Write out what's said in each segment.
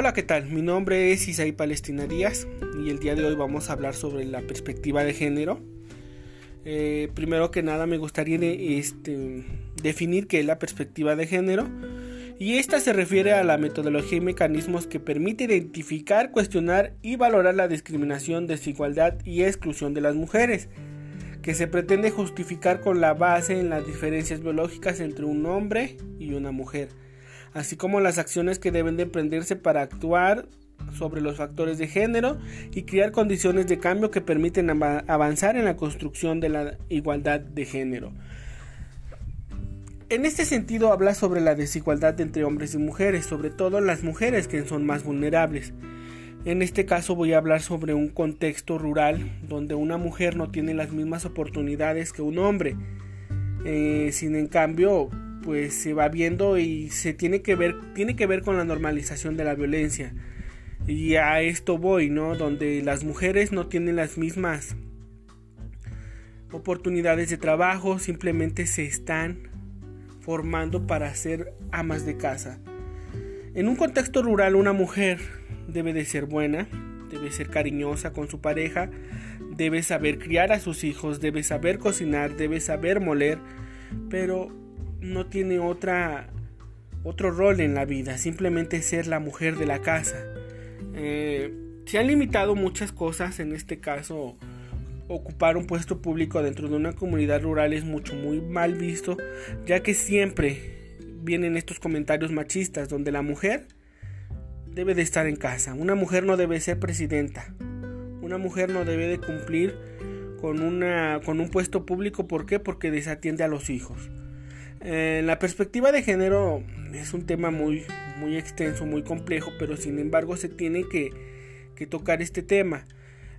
Hola, ¿qué tal? Mi nombre es Isaí Palestina Díaz y el día de hoy vamos a hablar sobre la perspectiva de género. Eh, primero que nada me gustaría este, definir qué es la perspectiva de género y esta se refiere a la metodología y mecanismos que permite identificar, cuestionar y valorar la discriminación, desigualdad y exclusión de las mujeres, que se pretende justificar con la base en las diferencias biológicas entre un hombre y una mujer así como las acciones que deben de emprenderse para actuar sobre los factores de género y crear condiciones de cambio que permiten avanzar en la construcción de la igualdad de género. En este sentido habla sobre la desigualdad entre hombres y mujeres, sobre todo las mujeres que son más vulnerables. En este caso voy a hablar sobre un contexto rural donde una mujer no tiene las mismas oportunidades que un hombre. Eh, sin en pues se va viendo y se tiene que ver tiene que ver con la normalización de la violencia. Y a esto voy no donde las mujeres no tienen las mismas oportunidades de trabajo simplemente se están formando para ser amas de casa. En un contexto rural una mujer debe de ser buena debe ser cariñosa con su pareja debe saber criar a sus hijos debe saber cocinar debe saber moler pero no tiene otra otro rol en la vida, simplemente ser la mujer de la casa. Eh, se han limitado muchas cosas, en este caso ocupar un puesto público dentro de una comunidad rural es mucho muy mal visto, ya que siempre vienen estos comentarios machistas donde la mujer debe de estar en casa, una mujer no debe ser presidenta, una mujer no debe de cumplir con, una, con un puesto público, ¿por qué? Porque desatiende a los hijos. Eh, la perspectiva de género es un tema muy, muy extenso, muy complejo, pero sin embargo se tiene que, tocar este tema.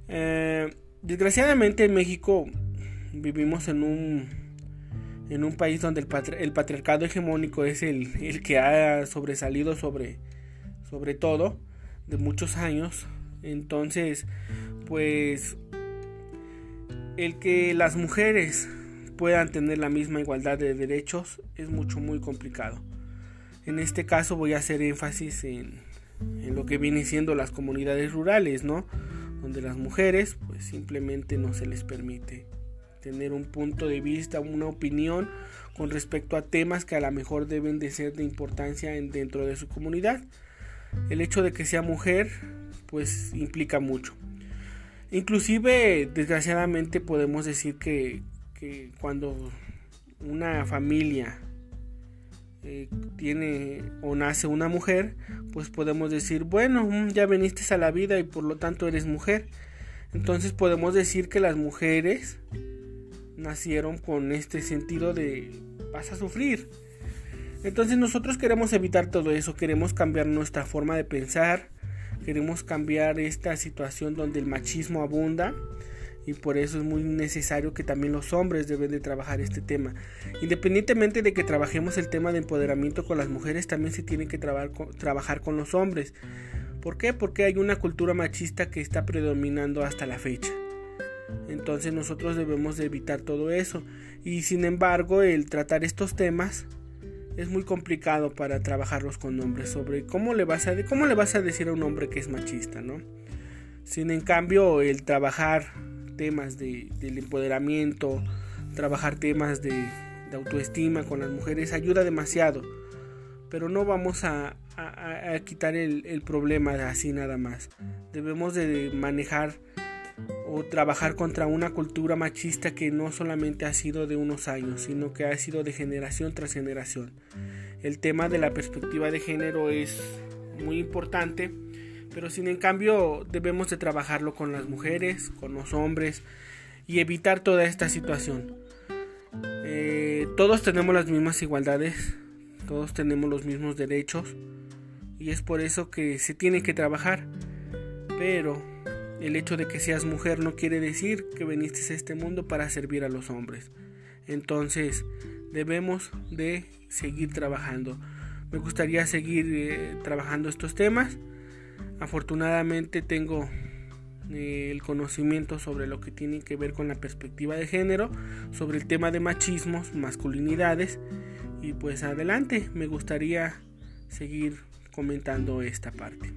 Eh, desgraciadamente en México vivimos en un, en un país donde el, patriarcado hegemónico es el, que ha sobresalido sobre, sobre todo de muchos años. Entonces, pues el que las mujeres puedan tener la misma igualdad de derechos es mucho muy complicado. En este caso voy a hacer énfasis en, lo que vienen siendo las comunidades rurales, ¿no? Donde las mujeres pues simplemente no se les permite tener un punto de vista, una opinión con respecto a temas que a lo mejor deben de ser de importancia en, dentro de su comunidad. El hecho de que sea mujer pues implica mucho. Inclusive desgraciadamente podemos decir que, cuando una familia eh, tiene o nace una mujer, pues podemos decir, bueno, mm, ya viniste a la vida y por lo tanto eres mujer. Entonces podemos decir que las mujeres nacieron con este sentido de vas a sufrir. Entonces nosotros queremos evitar todo eso, queremos cambiar nuestra forma de pensar, queremos cambiar esta situación donde el machismo abunda y por eso es muy necesario que también los hombres deben de trabajar este tema. Independientemente de que trabajemos el tema de empoderamiento con las mujeres, también se tiene que trabajar con los hombres. ¿Por qué? Porque hay una cultura machista que está predominando hasta la fecha. Entonces nosotros debemos de evitar todo eso. Y sin embargo, el tratar estos temas es muy complicado para trabajarlos con hombres sobre cómo le vas a cómo le vas a decir a un hombre que es machista, ¿no? Sin en cambio el trabajar temas de, del empoderamiento, trabajar temas de, autoestima con las mujeres ayuda demasiado. Pero no vamos a, quitar el, el, problema así nada más. Debemos de manejar o trabajar contra una cultura machista que no solamente ha sido de unos años, sino que ha sido de generación tras generación. El tema de la perspectiva de género es muy importante pero sin en cambio debemos de trabajarlo con las mujeres, con los hombres y evitar toda esta situación. Eh, todos tenemos las mismas igualdades, todos tenemos los mismos derechos y es por eso que se tiene que trabajar. Pero el hecho de que seas mujer no quiere decir que viniste a este mundo para servir a los hombres. Entonces debemos de seguir trabajando. Me gustaría seguir eh, trabajando estos temas Afortunadamente tengo eh, el conocimiento sobre lo que tiene que ver con la perspectiva de género, sobre el tema de machismos, masculinidades y pues adelante, me gustaría seguir comentando esta parte.